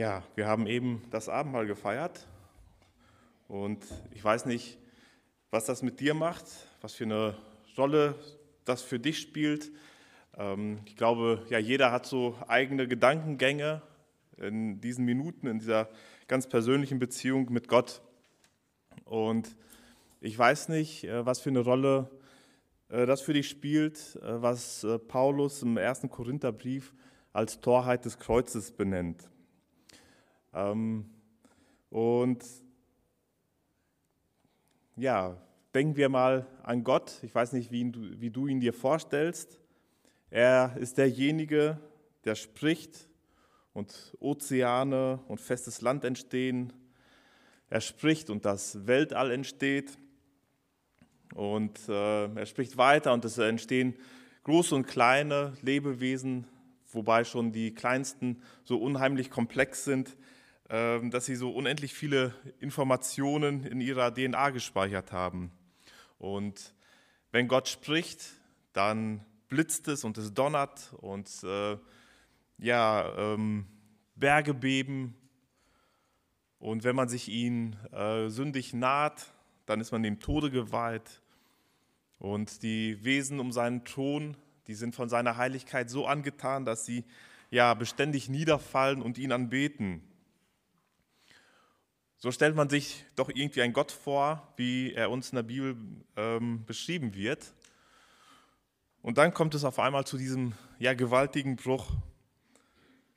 Ja, wir haben eben das Abendmahl gefeiert und ich weiß nicht, was das mit dir macht, was für eine Rolle das für dich spielt. Ähm, ich glaube, ja, jeder hat so eigene Gedankengänge in diesen Minuten, in dieser ganz persönlichen Beziehung mit Gott. Und ich weiß nicht, äh, was für eine Rolle äh, das für dich spielt, äh, was Paulus im ersten Korintherbrief als Torheit des Kreuzes benennt. Ähm, und ja, denken wir mal an Gott. Ich weiß nicht, wie, du, wie du ihn dir vorstellst. Er ist derjenige, der spricht und Ozeane und festes Land entstehen. Er spricht und das Weltall entsteht. Und äh, er spricht weiter und es entstehen große und kleine Lebewesen, wobei schon die kleinsten so unheimlich komplex sind, dass sie so unendlich viele Informationen in ihrer DNA gespeichert haben. Und wenn Gott spricht, dann blitzt es und es donnert und äh, ja, ähm, Berge beben. Und wenn man sich ihn äh, sündig naht, dann ist man dem Tode geweiht. Und die Wesen um seinen Thron, die sind von seiner Heiligkeit so angetan, dass sie ja beständig niederfallen und ihn anbeten. So stellt man sich doch irgendwie einen Gott vor, wie er uns in der Bibel ähm, beschrieben wird. Und dann kommt es auf einmal zu diesem ja, gewaltigen Bruch.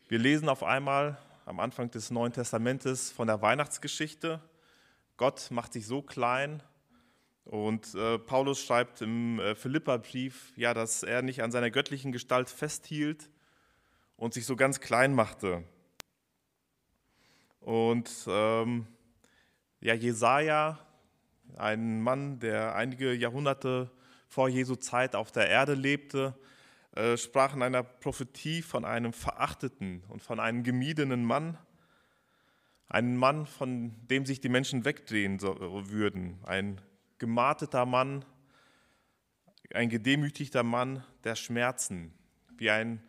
Wir lesen auf einmal am Anfang des Neuen Testamentes von der Weihnachtsgeschichte. Gott macht sich so klein und äh, Paulus schreibt im äh, Philipperbrief, ja, dass er nicht an seiner göttlichen Gestalt festhielt und sich so ganz klein machte. Und ähm, ja, Jesaja, ein Mann, der einige Jahrhunderte vor Jesu Zeit auf der Erde lebte, äh, sprach in einer Prophetie von einem verachteten und von einem gemiedenen Mann, einen Mann, von dem sich die Menschen wegdrehen würden, ein gemarteter Mann, ein gedemütigter Mann der Schmerzen, wie ein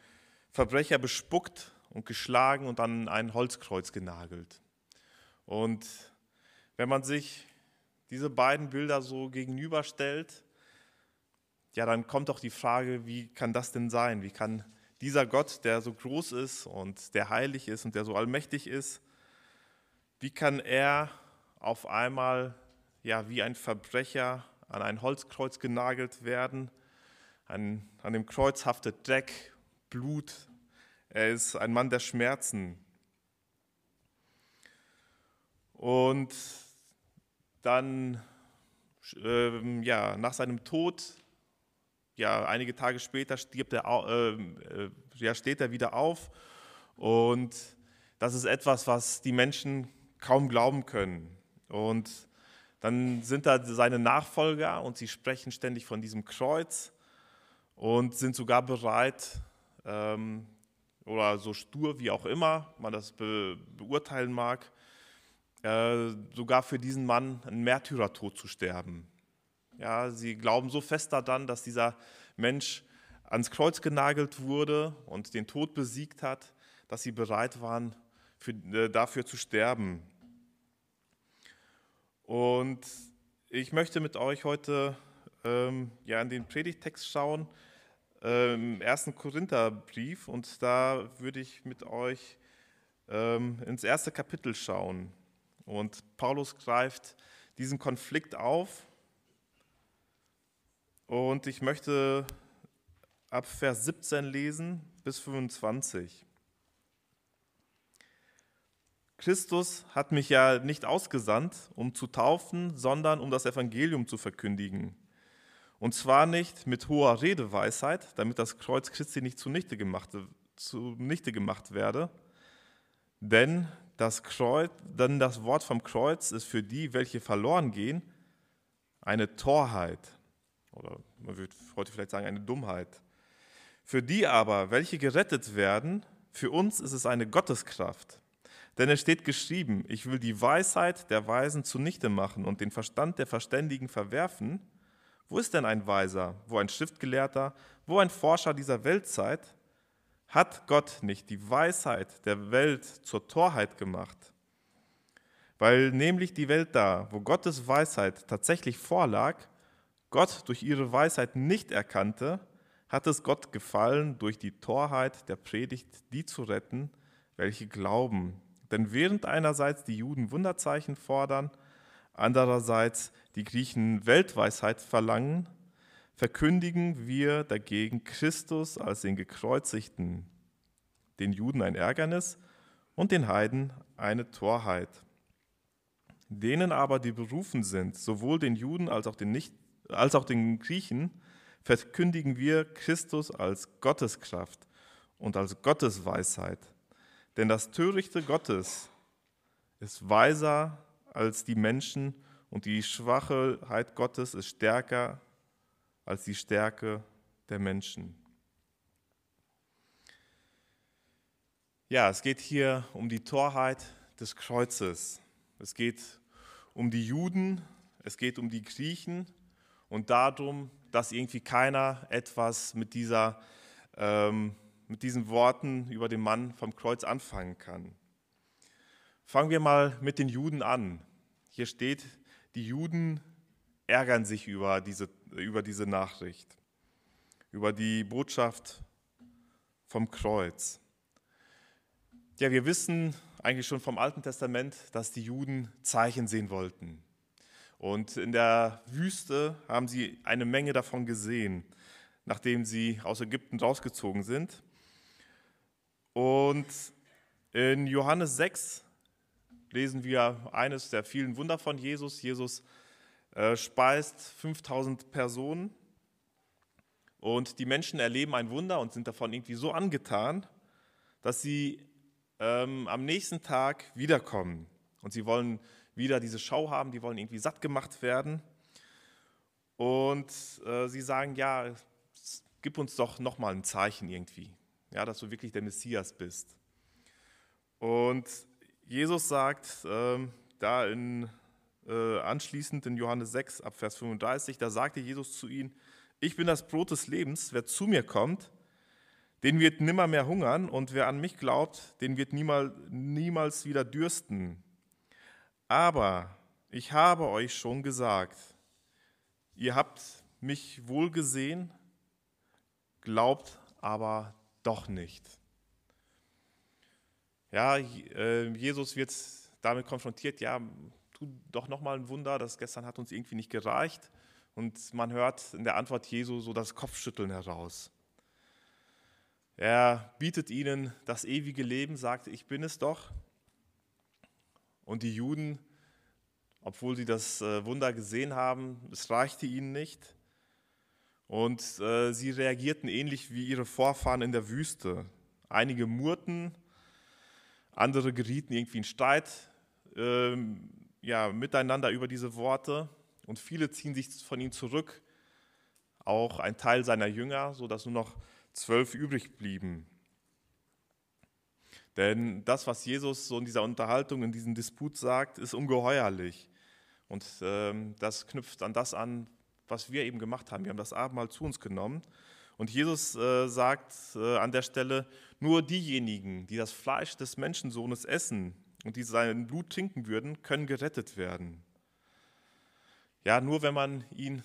Verbrecher bespuckt und geschlagen und an ein Holzkreuz genagelt. Und wenn man sich diese beiden Bilder so gegenüberstellt, ja, dann kommt doch die Frage, wie kann das denn sein? Wie kann dieser Gott, der so groß ist und der heilig ist und der so allmächtig ist, wie kann er auf einmal ja wie ein Verbrecher an ein Holzkreuz genagelt werden? An, an dem Kreuz haftet Dreck, Blut, er ist ein Mann der Schmerzen. Und dann, ähm, ja, nach seinem Tod, ja, einige Tage später stirbt er, äh, äh, ja, steht er wieder auf. Und das ist etwas, was die Menschen kaum glauben können. Und dann sind da seine Nachfolger und sie sprechen ständig von diesem Kreuz und sind sogar bereit, ähm, oder so stur wie auch immer man das be beurteilen mag, äh, sogar für diesen Mann einen Märtyrertod zu sterben. Ja, sie glauben so fest daran, dass dieser Mensch ans Kreuz genagelt wurde und den Tod besiegt hat, dass sie bereit waren, für, äh, dafür zu sterben. Und ich möchte mit euch heute ähm, ja, in den Predigtext schauen, im ersten Korintherbrief und da würde ich mit euch ähm, ins erste Kapitel schauen. Und Paulus greift diesen Konflikt auf und ich möchte ab Vers 17 lesen bis 25. Christus hat mich ja nicht ausgesandt, um zu taufen, sondern um das Evangelium zu verkündigen und zwar nicht mit hoher Redeweisheit, damit das Kreuz Christi nicht zunichte gemacht, zunichte gemacht werde. Denn das, Kreuz, denn das Wort vom Kreuz ist für die, welche verloren gehen, eine Torheit. Oder man würde heute vielleicht sagen, eine Dummheit. Für die aber, welche gerettet werden, für uns ist es eine Gotteskraft. Denn es steht geschrieben, ich will die Weisheit der Weisen zunichte machen und den Verstand der Verständigen verwerfen. Wo ist denn ein Weiser, wo ein Schriftgelehrter, wo ein Forscher dieser Weltzeit? Hat Gott nicht die Weisheit der Welt zur Torheit gemacht? Weil nämlich die Welt da, wo Gottes Weisheit tatsächlich vorlag, Gott durch ihre Weisheit nicht erkannte, hat es Gott gefallen, durch die Torheit der Predigt die zu retten, welche glauben. Denn während einerseits die Juden Wunderzeichen fordern, andererseits die Griechen Weltweisheit verlangen, verkündigen wir dagegen Christus als den Gekreuzigten, den Juden ein Ärgernis und den Heiden eine Torheit. Denen aber, die berufen sind, sowohl den Juden als auch den, Nicht, als auch den Griechen, verkündigen wir Christus als Gotteskraft und als Gottes Weisheit. Denn das Törichte Gottes ist weiser als die Menschen und die Schwachheit Gottes ist stärker als die Stärke der Menschen. Ja, es geht hier um die Torheit des Kreuzes. Es geht um die Juden, es geht um die Griechen und darum, dass irgendwie keiner etwas mit, dieser, ähm, mit diesen Worten über den Mann vom Kreuz anfangen kann. Fangen wir mal mit den Juden an. Hier steht, die Juden ärgern sich über diese, über diese Nachricht, über die Botschaft vom Kreuz. Ja, wir wissen eigentlich schon vom Alten Testament, dass die Juden Zeichen sehen wollten. Und in der Wüste haben sie eine Menge davon gesehen, nachdem sie aus Ägypten rausgezogen sind. Und in Johannes 6 lesen wir eines der vielen Wunder von Jesus. Jesus äh, speist 5000 Personen und die Menschen erleben ein Wunder und sind davon irgendwie so angetan, dass sie ähm, am nächsten Tag wiederkommen. Und sie wollen wieder diese Schau haben, die wollen irgendwie satt gemacht werden. Und äh, sie sagen, ja, gib uns doch nochmal ein Zeichen irgendwie, ja, dass du wirklich der Messias bist. Und Jesus sagt äh, da in, äh, anschließend in Johannes 6 ab Vers 35, da sagte Jesus zu ihnen, ich bin das Brot des Lebens, wer zu mir kommt, den wird nimmer mehr hungern und wer an mich glaubt, den wird niemals, niemals wieder dürsten. Aber ich habe euch schon gesagt, ihr habt mich wohl gesehen, glaubt aber doch nicht. Ja, äh, Jesus wird damit konfrontiert, ja, tu doch nochmal ein Wunder, das gestern hat uns irgendwie nicht gereicht. Und man hört in der Antwort Jesu so das Kopfschütteln heraus. Er bietet ihnen das ewige Leben, sagt, ich bin es doch. Und die Juden, obwohl sie das äh, Wunder gesehen haben, es reichte ihnen nicht. Und äh, sie reagierten ähnlich wie ihre Vorfahren in der Wüste. Einige murrten, andere gerieten irgendwie in Streit äh, ja, miteinander über diese Worte. Und viele ziehen sich von ihm zurück, auch ein Teil seiner Jünger, sodass nur noch zwölf übrig blieben. Denn das, was Jesus so in dieser Unterhaltung, in diesem Disput sagt, ist ungeheuerlich. Und ähm, das knüpft an das an, was wir eben gemacht haben. Wir haben das Abendmahl zu uns genommen. Und Jesus äh, sagt äh, an der Stelle, nur diejenigen, die das Fleisch des Menschensohnes essen und die sein Blut trinken würden, können gerettet werden. Ja, nur wenn man ihn,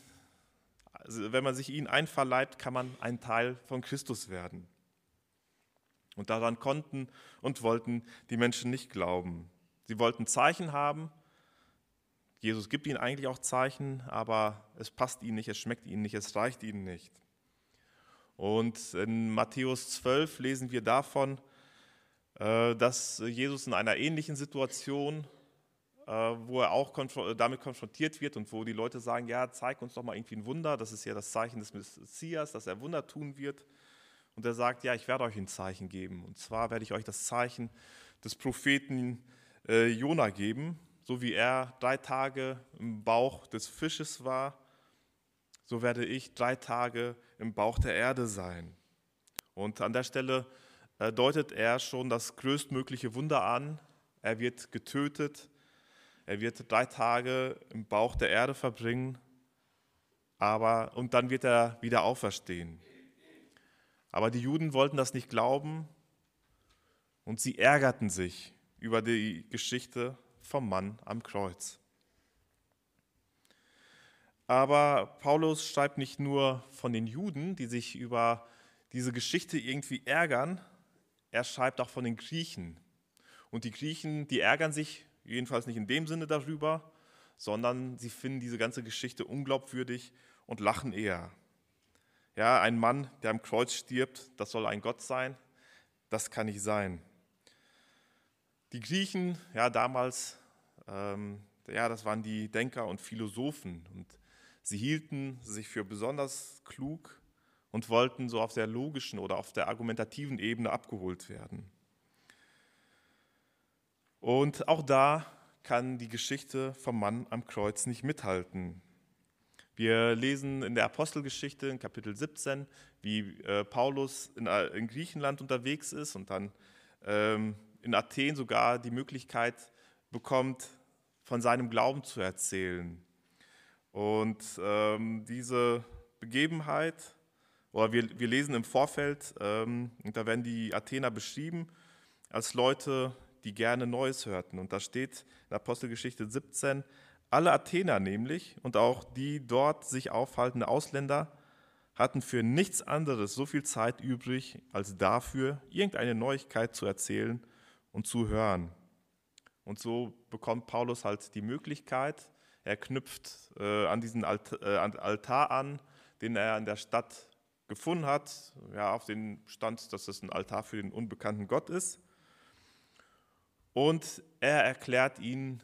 also wenn man sich ihn einverleibt, kann man ein Teil von Christus werden. Und daran konnten und wollten die Menschen nicht glauben. Sie wollten Zeichen haben. Jesus gibt ihnen eigentlich auch Zeichen, aber es passt ihnen nicht, es schmeckt ihnen nicht, es reicht ihnen nicht. Und in Matthäus 12 lesen wir davon, äh, dass Jesus in einer ähnlichen Situation, äh, wo er auch damit konfrontiert wird und wo die Leute sagen, ja, zeig uns doch mal irgendwie ein Wunder, das ist ja das Zeichen des Messias, dass er Wunder tun wird. Und er sagt, ja, ich werde euch ein Zeichen geben. Und zwar werde ich euch das Zeichen des Propheten äh, Jona geben. So wie er drei Tage im Bauch des Fisches war, so werde ich drei Tage im Bauch der Erde sein. Und an der Stelle äh, deutet er schon das größtmögliche Wunder an. Er wird getötet, er wird drei Tage im Bauch der Erde verbringen, aber und dann wird er wieder auferstehen. Aber die Juden wollten das nicht glauben und sie ärgerten sich über die Geschichte vom Mann am Kreuz. Aber Paulus schreibt nicht nur von den Juden, die sich über diese Geschichte irgendwie ärgern, er schreibt auch von den Griechen. Und die Griechen, die ärgern sich jedenfalls nicht in dem Sinne darüber, sondern sie finden diese ganze Geschichte unglaubwürdig und lachen eher. Ja, ein Mann, der am Kreuz stirbt, das soll ein Gott sein, das kann nicht sein. Die Griechen, ja, damals, ähm, ja, das waren die Denker und Philosophen und sie hielten sich für besonders klug und wollten so auf der logischen oder auf der argumentativen Ebene abgeholt werden. Und auch da kann die Geschichte vom Mann am Kreuz nicht mithalten. Wir lesen in der Apostelgeschichte in Kapitel 17, wie äh, Paulus in, äh, in, Griechenland unterwegs ist und dann ähm, in Athen sogar die Möglichkeit bekommt, von seinem Glauben zu erzählen. Und ähm, diese Begebenheit, oder wir, wir lesen im Vorfeld, ähm, und da werden die Athener beschrieben als Leute, die gerne Neues hörten. Und da steht in Apostelgeschichte 17, alle Athener nämlich und auch die dort sich aufhaltende Ausländer hatten für nichts anderes so viel Zeit übrig, als dafür, irgendeine Neuigkeit zu erzählen und zu hören. Und so bekommt Paulus halt die Möglichkeit, er knüpft äh, an diesen Alt, äh, Altar an, den er in der Stadt gefunden hat, ja, auf den Stand, dass es ein Altar für den unbekannten Gott ist. Und er erklärt ihnen,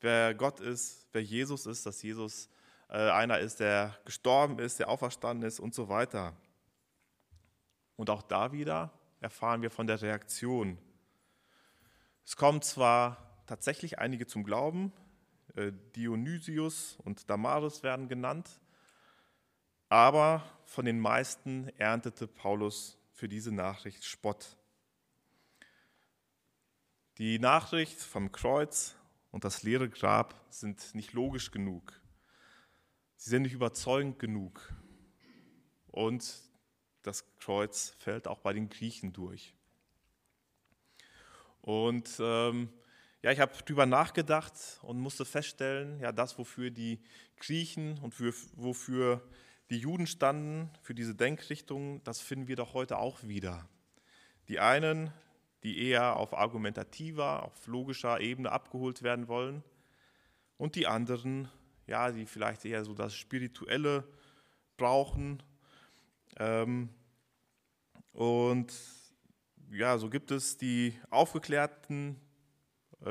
wer Gott ist, wer Jesus ist, dass Jesus äh, einer ist, der gestorben ist, der auferstanden ist und so weiter. Und auch da wieder erfahren wir von der Reaktion es kommen zwar tatsächlich einige zum Glauben, Dionysius und Damaris werden genannt, aber von den meisten erntete Paulus für diese Nachricht Spott. Die Nachricht vom Kreuz und das leere Grab sind nicht logisch genug. Sie sind nicht überzeugend genug. Und das Kreuz fällt auch bei den Griechen durch. Und ähm, ja, ich habe darüber nachgedacht und musste feststellen, ja, das, wofür die Griechen und für, wofür die Juden standen, für diese Denkrichtung, das finden wir doch heute auch wieder. Die einen, die eher auf argumentativer, auf logischer Ebene abgeholt werden wollen, und die anderen, ja, die vielleicht eher so das Spirituelle brauchen. Ähm, und ja, so gibt es die aufgeklärten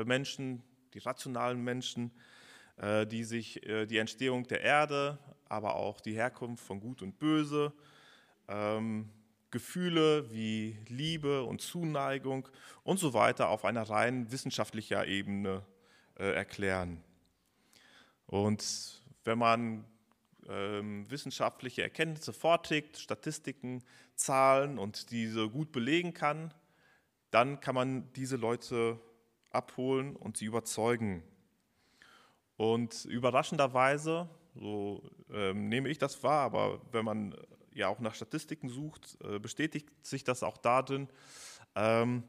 Menschen, die rationalen Menschen, äh, die sich äh, die Entstehung der Erde, aber auch die Herkunft von Gut und Böse, ähm, Gefühle wie Liebe und Zuneigung und so weiter auf einer rein wissenschaftlicher Ebene erklären. Und wenn man ähm, wissenschaftliche Erkenntnisse vorträgt, Statistiken, Zahlen und diese gut belegen kann, dann kann man diese Leute abholen und sie überzeugen. Und überraschenderweise, so ähm, nehme ich das wahr, aber wenn man ja auch nach Statistiken sucht, äh, bestätigt sich das auch darin, ähm,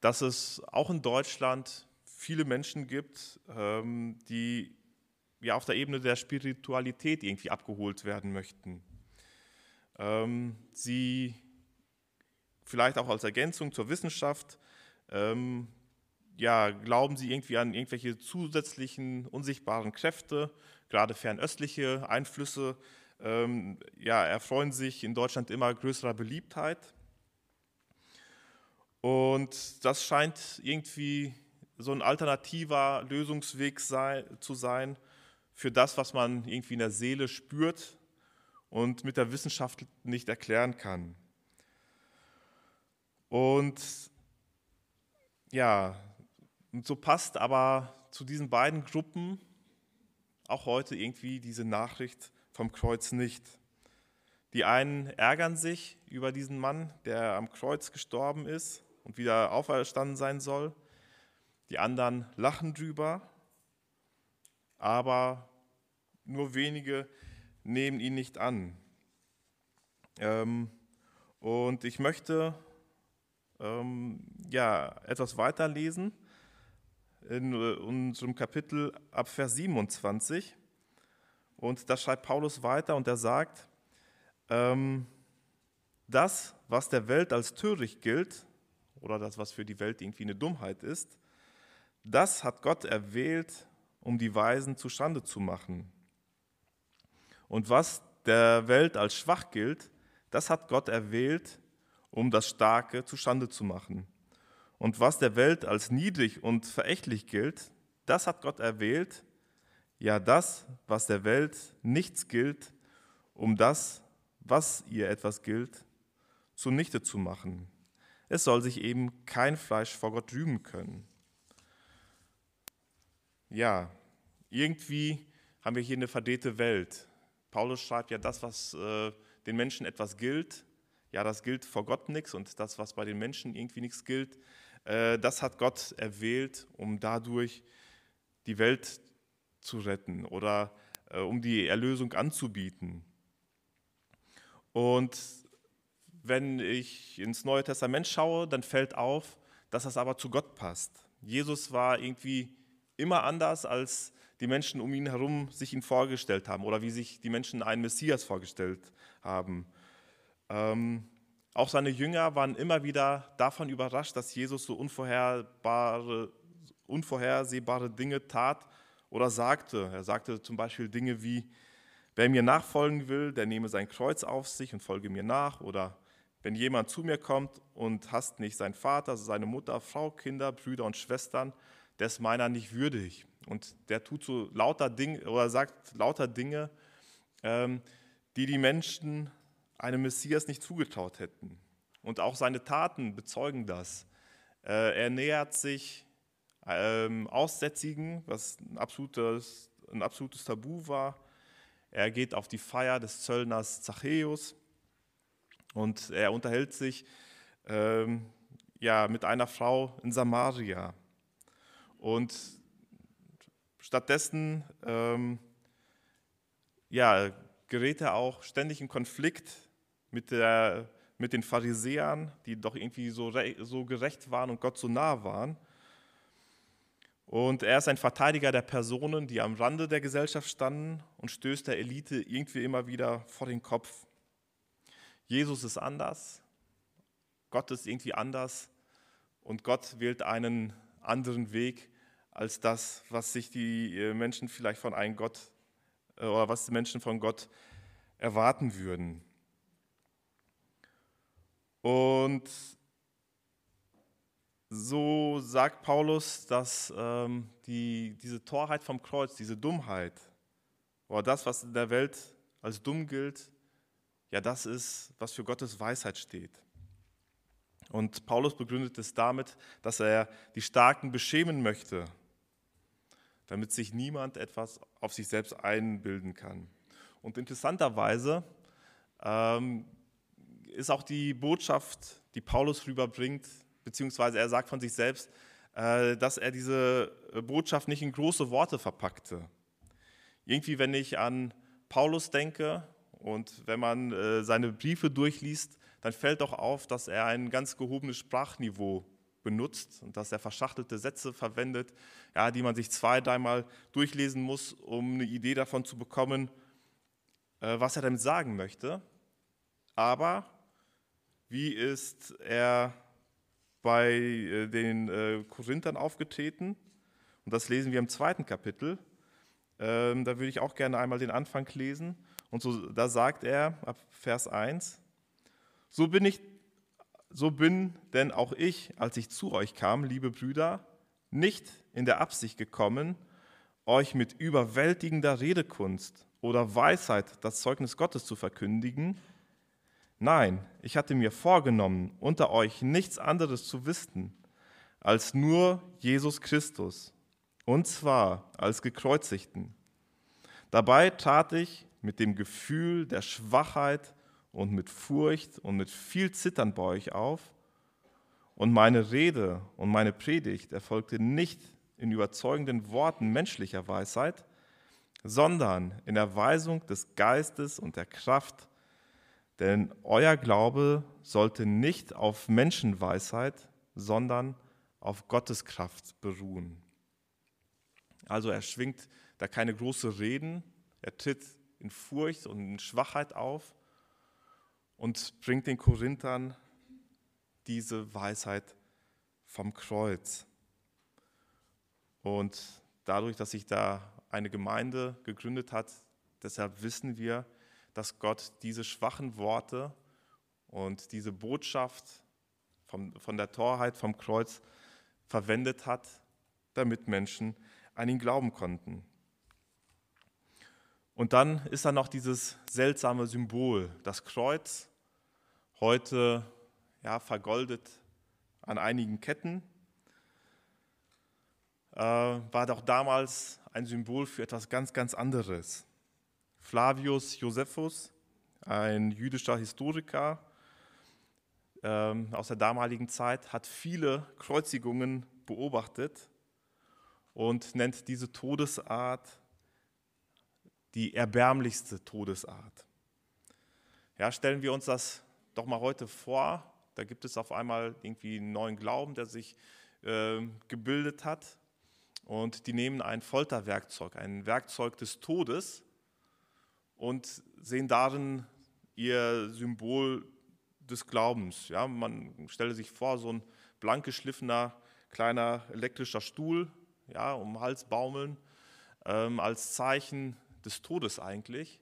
dass es auch in Deutschland viele Menschen gibt, ähm, die ja auf der Ebene der Spiritualität irgendwie abgeholt werden möchten. Ähm, sie vielleicht auch als Ergänzung zur Wissenschaft, ähm, ja, glauben sie irgendwie an irgendwelche zusätzlichen unsichtbaren Kräfte, gerade fernöstliche Einflüsse, ähm, ja, erfreuen sich in Deutschland immer größerer Beliebtheit. Und das scheint irgendwie so ein alternativer Lösungsweg sei, zu sein, für das, was man irgendwie in der Seele spürt und mit der Wissenschaft nicht erklären kann. Und ja, und so passt aber zu diesen beiden Gruppen auch heute irgendwie diese Nachricht vom Kreuz nicht. Die einen ärgern sich über diesen Mann, der am Kreuz gestorben ist und wieder auferstanden sein soll. Die anderen lachen drüber, aber nur wenige nehmen ihn nicht an. Ähm, Und ich möchte ähm, ja, etwas weiterlesen in äh, unserem Kapitel ab Vers 27. Und da schreibt Paulus weiter und er sagt, ähm, das, was der Welt als töricht gilt, oder das, was für die Welt irgendwie eine Dummheit ist, das hat Gott erwählt, um die Weisen zustande zu machen. Und was der Welt als schwach gilt, das hat Gott erwählt, um das Starke zustande zu machen. Und was der Welt als niedrig und verächtlich gilt, das hat Gott erwählt, ja das, was der Welt nichts gilt, um das, was ihr etwas gilt, zunichte zu machen. Es soll sich eben kein Fleisch vor Gott rühmen können. Ja, irgendwie haben wir hier eine verdrehte Welt. Paulus schreibt ja, das, was äh, den Menschen etwas gilt, ja, das gilt vor Gott nichts und das, was bei den Menschen irgendwie nichts gilt, das hat Gott erwählt, um dadurch die Welt zu retten oder äh, um die Erlösung anzubieten. Und wenn ich ins Neue Testament schaue, dann fällt auf, dass das aber zu Gott passt. Jesus war irgendwie immer anders, als die Menschen um ihn herum sich ihn vorgestellt haben oder wie sich die Menschen einen Messias vorgestellt haben. Ähm, auch seine Jünger waren immer wieder davon überrascht, dass Jesus so unvorhersehbare Dinge tat oder sagte. Er sagte zum Beispiel Dinge wie, wer mir nachfolgen will, der nehme sein Kreuz auf sich und folge mir nach. Oder wenn jemand zu mir kommt und hasst nicht seinen Vater, seine Mutter, Frau, Kinder, Brüder und Schwestern, der ist meiner nicht würdig. Und der tut so lauter Dinge oder sagt lauter Dinge, ähm, die die Menschen einem Messias nicht zugetraut hätten. Und auch seine Taten bezeugen das. Äh, er nähert sich ähm, Aussätzigen, was ein absolutes, ein absolutes Tabu war. Er geht auf die Feier des Zöllners Zachäus und er unterhält sich ähm, ja, mit einer Frau in Samaria. Und stattdessen ähm, ja, gerät er auch ständig in Konflikt mit, der, mit den Pharisäern, die doch irgendwie so, so gerecht waren und Gott so nah waren. Und er ist ein Verteidiger der Personen, die am Rande der Gesellschaft standen und stößt der Elite irgendwie immer wieder vor den Kopf. Jesus ist anders, Gott ist irgendwie anders und Gott wählt einen anderen Weg als das, was sich die äh, Menschen vielleicht von einem Gott äh, oder was die Menschen von Gott erwarten würden. Und so sagt Paulus, dass ähm, die, diese Torheit vom Kreuz, diese Dummheit, oder das, was in der Welt als dumm gilt, ja, das ist, was für Gottes Weisheit steht. Und Paulus begründet es damit, dass er die Starken beschämen möchte, damit sich niemand etwas auf sich selbst einbilden kann. Und interessanterweise ähm, ist auch die Botschaft, die Paulus rüberbringt, beziehungsweise er sagt von sich selbst, äh, dass er diese Botschaft nicht in große Worte verpackte. Irgendwie, wenn ich an Paulus denke und wenn man äh, seine Briefe durchliest, dann fällt doch auf, dass er ein ganz gehobenes Sprachniveau benutzt und dass er verschachtelte Sätze verwendet, ja, die man sich zwei, dreimal durchlesen muss, um eine Idee davon zu bekommen, äh, was er damit sagen möchte. Aber wie ist er bei äh, den äh, Korinthern aufgetreten? Und das lesen wir im zweiten Kapitel. Ähm, da würde ich auch gerne einmal den Anfang lesen. Und so, da sagt er ab Vers 1, so bin ich, so bin denn auch ich, als ich zu euch kam, liebe Brüder, nicht in der Absicht gekommen, euch mit überwältigender Redekunst oder Weisheit das Zeugnis Gottes zu verkündigen, Nein, ich hatte mir vorgenommen, unter euch nichts anderes zu wissen als nur Jesus Christus, und zwar als gekreuzigten. Dabei tat ich mit dem Gefühl der Schwachheit und mit Furcht und mit viel Zittern bei euch auf, und meine Rede und meine Predigt erfolgte nicht in überzeugenden Worten menschlicher Weisheit, sondern in Erweisung des Geistes und der Kraft denn euer Glaube sollte nicht auf Menschenweisheit, sondern auf Gottes Kraft beruhen. Also er schwingt da keine große Reden, er tritt in Furcht und in Schwachheit auf und bringt den Korinthern diese Weisheit vom Kreuz. Und dadurch, dass sich da eine Gemeinde gegründet hat, deshalb wissen wir, dass Gott diese schwachen Worte und diese Botschaft vom, von der Torheit vom Kreuz verwendet hat, damit Menschen an ihn glauben konnten. Und dann ist da noch dieses seltsame Symbol, das Kreuz, heute ja, vergoldet an einigen Ketten, äh, war doch damals ein Symbol für etwas ganz, ganz anderes. Flavius Josephus, ein jüdischer Historiker ähm, aus der damaligen Zeit, hat viele Kreuzigungen beobachtet und nennt diese Todesart die erbärmlichste Todesart. Ja, stellen wir uns das doch mal heute vor. Da gibt es auf einmal irgendwie einen neuen Glauben, der sich äh, gebildet hat. Und die nehmen ein Folterwerkzeug, ein Werkzeug des Todes und sehen darin ihr Symbol des Glaubens. Ja, man stelle sich vor, so ein blank geschliffener kleiner elektrischer Stuhl, ja, um den Hals baumeln, ähm, als Zeichen des Todes eigentlich.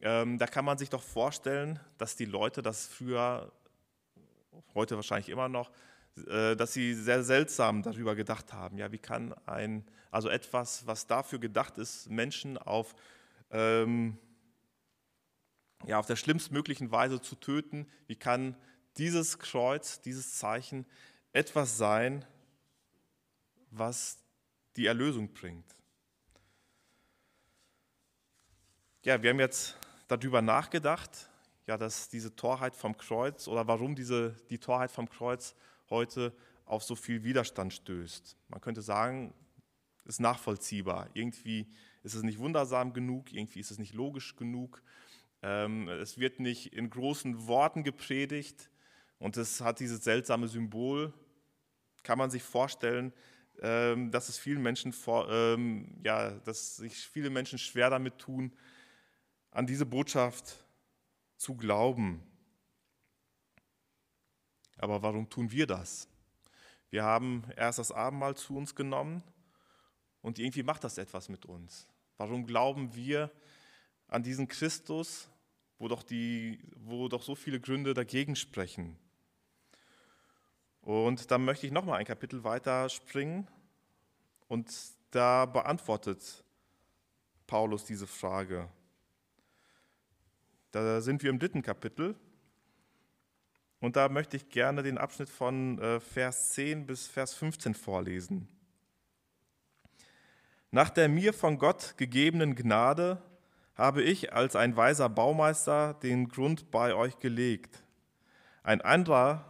Ähm, da kann man sich doch vorstellen, dass die Leute das früher, heute wahrscheinlich immer noch, äh, dass sie sehr seltsam darüber gedacht haben. Ja, wie kann ein, also etwas, was dafür gedacht ist, Menschen auf ähm, ja, auf der schlimmstmöglichen Weise zu töten. Wie kann dieses Kreuz, dieses Zeichen etwas sein, was die Erlösung bringt? Ja, wir haben jetzt darüber nachgedacht, ja, dass diese Torheit vom Kreuz oder warum diese, die Torheit vom Kreuz heute auf so viel Widerstand stößt. Man könnte sagen, ist nachvollziehbar. Irgendwie ist es nicht wundersam genug, irgendwie ist es nicht logisch genug. Ähm, es wird nicht in großen Worten gepredigt und es hat dieses seltsame Symbol. Kann man sich vorstellen, ähm, dass es vielen Menschen, ähm, ja, dass sich viele Menschen schwer damit tun, an diese Botschaft zu glauben. Aber warum tun wir das? Wir haben erst das Abendmahl zu uns genommen und irgendwie macht das etwas mit uns. Warum glauben wir an diesen Christus, wo doch, die, wo doch so viele Gründe dagegen sprechen? Und dann möchte ich nochmal ein Kapitel weiter springen und da beantwortet Paulus diese Frage. Da sind wir im dritten Kapitel und da möchte ich gerne den Abschnitt von äh, Vers 10 bis Vers 15 vorlesen. Nach der mir von Gott gegebenen Gnade habe ich als ein weiser Baumeister den Grund bei euch gelegt. Ein anderer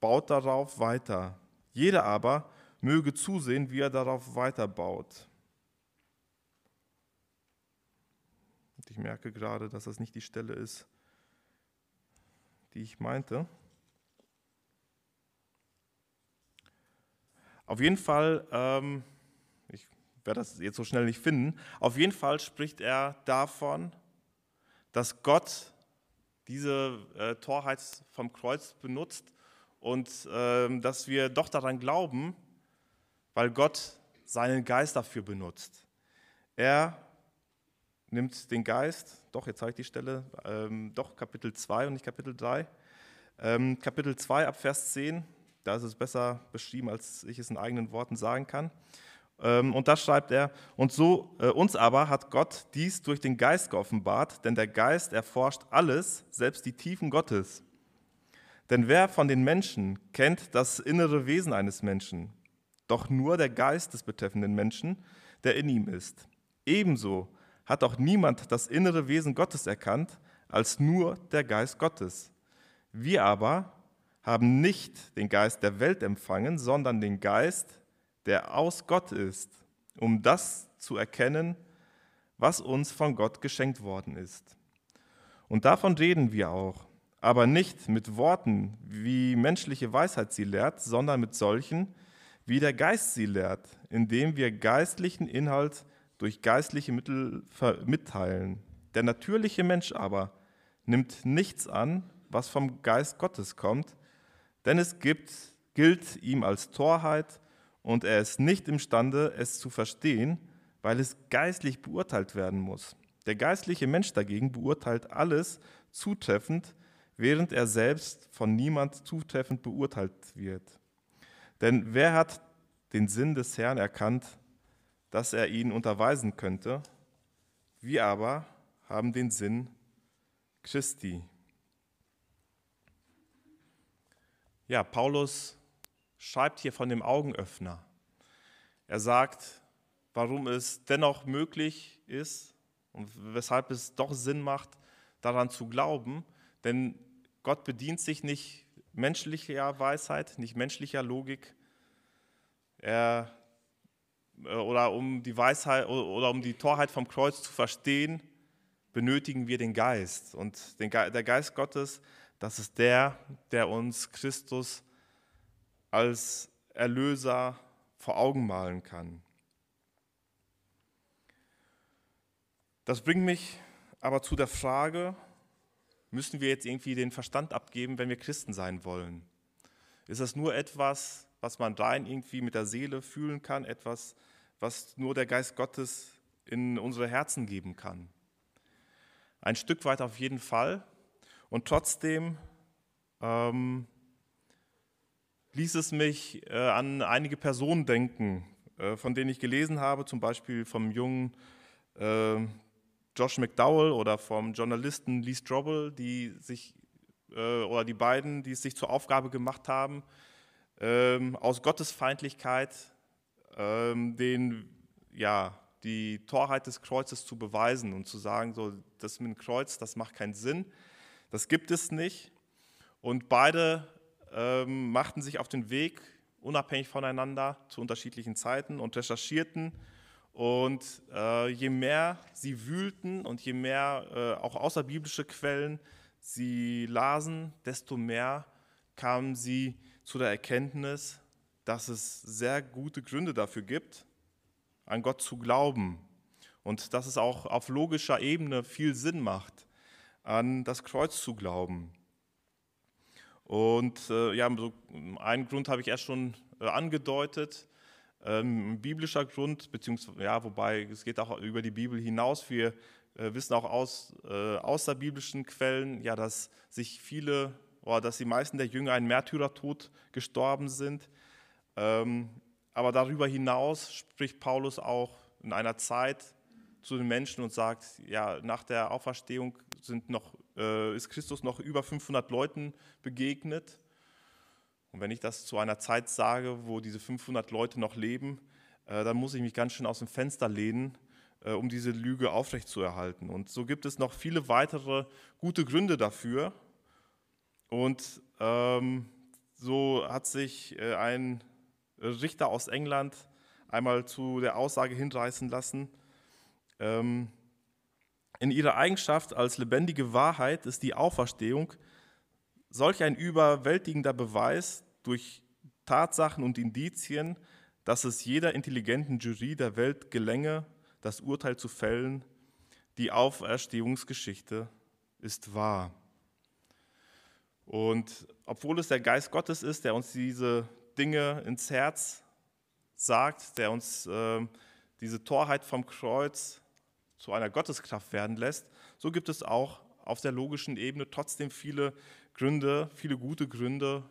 baut darauf weiter. Jeder aber möge zusehen, wie er darauf weiterbaut. Und ich merke gerade, dass das nicht die Stelle ist, die ich meinte. Auf jeden Fall ähm, werde das jetzt so schnell nicht finden. Auf jeden Fall spricht er davon, dass Gott diese äh, Torheit vom Kreuz benutzt und äh, dass wir doch daran glauben, weil Gott seinen Geist dafür benutzt. Er nimmt den Geist, doch, jetzt zeige ich die Stelle, ähm, doch Kapitel 2 und nicht Kapitel 3. Ähm, Kapitel 2 ab Vers 10, da ist es besser beschrieben, als ich es in eigenen Worten sagen kann. Ähm, und da schreibt er, und so äh, uns aber hat Gott dies durch den Geist geoffenbart, denn der Geist erforscht alles, selbst die Tiefen Gottes. Denn wer von den Menschen kennt das innere Wesen eines Menschen? Doch nur der Geist des betreffenden Menschen, der in ihm ist. Ebenso hat auch niemand das innere Wesen Gottes erkannt, als nur der Geist Gottes. Wir aber haben nicht den Geist der Welt empfangen, sondern den Geist, der aus Gott ist, um das zu erkennen, was uns von Gott geschenkt worden ist. Und davon reden wir auch, aber nicht mit Worten, wie menschliche Weisheit sie lehrt, sondern mit solchen, wie der Geist sie lehrt, indem wir geistlichen Inhalt durch geistliche Mittel mitteilen. Der natürliche Mensch aber nimmt nichts an, was vom Geist Gottes kommt, denn es gibt, gilt ihm als Torheit und er ist nicht imstande, es zu verstehen, weil es geistlich beurteilt werden muss. Der geistliche Mensch dagegen beurteilt alles zutreffend, während er selbst von niemand zutreffend beurteilt wird. Denn wer hat den Sinn des Herrn erkannt, dass er ihn unterweisen könnte? Wir aber haben den Sinn Christi. Ja, Paulus schreibt hier von dem Augenöffner. Er sagt, warum es dennoch möglich ist und weshalb es doch Sinn macht, daran zu glauben. Denn Gott bedient sich nicht menschlicher Weisheit, nicht menschlicher Logik. Er, äh, oder um die Weisheit oder um die Torheit vom Kreuz zu verstehen, benötigen wir den Geist. Und der Geist Gottes, das ist der, der uns Christus als Erlöser vor Augen malen kann. Das bringt mich aber zu der Frage, müssen wir jetzt irgendwie den Verstand abgeben, wenn wir Christen sein wollen? Ist das nur etwas, was man rein irgendwie mit der Seele fühlen kann, etwas, was nur der Geist Gottes in unsere Herzen geben kann? Ein Stück weit auf jeden Fall. Und trotzdem ähm, ließ es mich äh, an einige Personen denken, äh, von denen ich gelesen habe, zum Beispiel vom jungen äh, Josh McDowell oder vom Journalisten Lee Strobel, die sich äh, oder die beiden, die es sich zur Aufgabe gemacht haben, ähm, aus Gottesfeindlichkeit ähm, den, ja, die Torheit des Kreuzes zu beweisen und zu sagen, so, das mit dem Kreuz, das macht keinen Sinn, das gibt es nicht. Und beide ähm, machten sich auf den Weg, unabhängig voneinander, zu unterschiedlichen Zeiten und recherchierten. Und äh, je mehr sie wühlten und je mehr äh, auch außerbiblische Quellen sie lasen, desto mehr kamen sie zu der Erkenntnis, dass es sehr gute Gründe dafür gibt, an Gott zu glauben und dass es auch auf logischer Ebene viel Sinn macht, an das Kreuz zu glauben. Und äh, ja, so einen Grund habe ich erst schon äh, angedeutet, ähm, ein biblischer Grund, beziehungsweise, ja, wobei es geht auch über die Bibel hinaus. Wir äh, wissen auch aus äh, außerbiblischen Quellen, ja, dass sich viele oder dass die meisten der Jünger einen Märtyrertod gestorben sind. Ähm, aber darüber hinaus spricht Paulus auch in einer Zeit zu den Menschen und sagt, ja, nach der Auferstehung sind noch äh, ist Christus noch über 500 Leuten begegnet. Und wenn ich das zu einer Zeit sage, wo diese 500 Leute noch leben, äh, dann muss ich mich ganz schön aus dem Fenster lehnen, äh, um diese Lüge aufrechtzuerhalten. Und so gibt es noch viele weitere gute Gründe dafür. Und ähm, so hat sich äh, ein Richter aus England einmal zu der Aussage hinreißen lassen, ähm, in ihrer Eigenschaft als lebendige Wahrheit ist die Auferstehung solch ein überwältigender Beweis durch Tatsachen und Indizien, dass es jeder intelligenten Jury der Welt gelänge, das Urteil zu fällen, die Auferstehungsgeschichte ist wahr. Und obwohl es der Geist Gottes ist, der uns diese Dinge ins Herz sagt, der uns äh, diese Torheit vom Kreuz zu einer Gotteskraft werden lässt, so gibt es auch auf der logischen Ebene trotzdem viele Gründe, viele gute Gründe,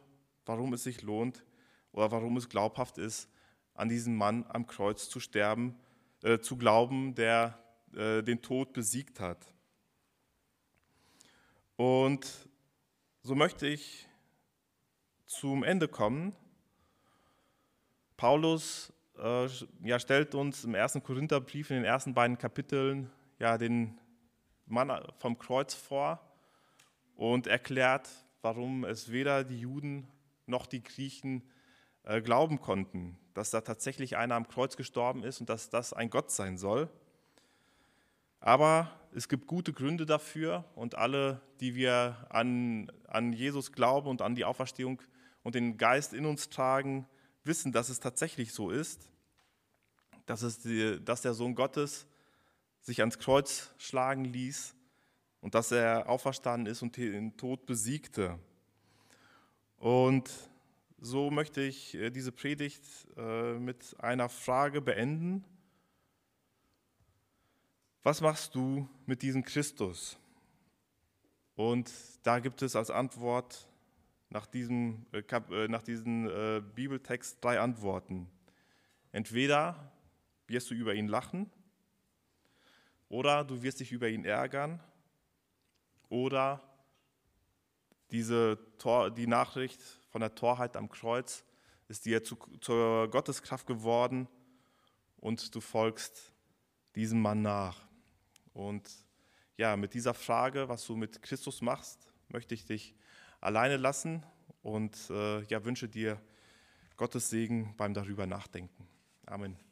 warum es sich lohnt oder warum es glaubhaft ist, an diesen Mann am Kreuz zu sterben, äh, zu glauben, der äh, den Tod besiegt hat. Und so möchte ich zum Ende kommen. Paulus äh, ja, stellt uns im ersten Korintherbrief in den ersten beiden Kapiteln ja, den Mann vom Kreuz vor und erklärt, warum es weder die Juden noch die Griechen äh, glauben konnten, dass da tatsächlich einer am Kreuz gestorben ist und dass das ein Gott sein soll. Aber es gibt gute Gründe dafür und alle, die wir an, an Jesus glauben und an die Auferstehung und den Geist in uns tragen, wissen, dass es tatsächlich so ist, dass, es die, dass der Sohn Gottes sich ans Kreuz schlagen ließ und dass er auferstanden ist und den Tod besiegte. Und so möchte ich äh, diese Predigt äh, mit einer Frage beenden. Was machst du mit diesem Christus? Und da gibt es als Antwort nach diesem, äh, nach diesem Bibeltext drei Antworten. Entweder wirst du über ihn lachen, oder du wirst dich über ihn ärgern, oder diese Tor, die Nachricht von der Torheit am Kreuz ist dir zu, zur Gotteskraft geworden und du folgst diesem Mann nach. Und ja, mit dieser Frage, was du mit Christus machst, möchte ich dich alleine lassen und äh, ja, wünsche dir Gottes Segen beim darüber nachdenken. Amen.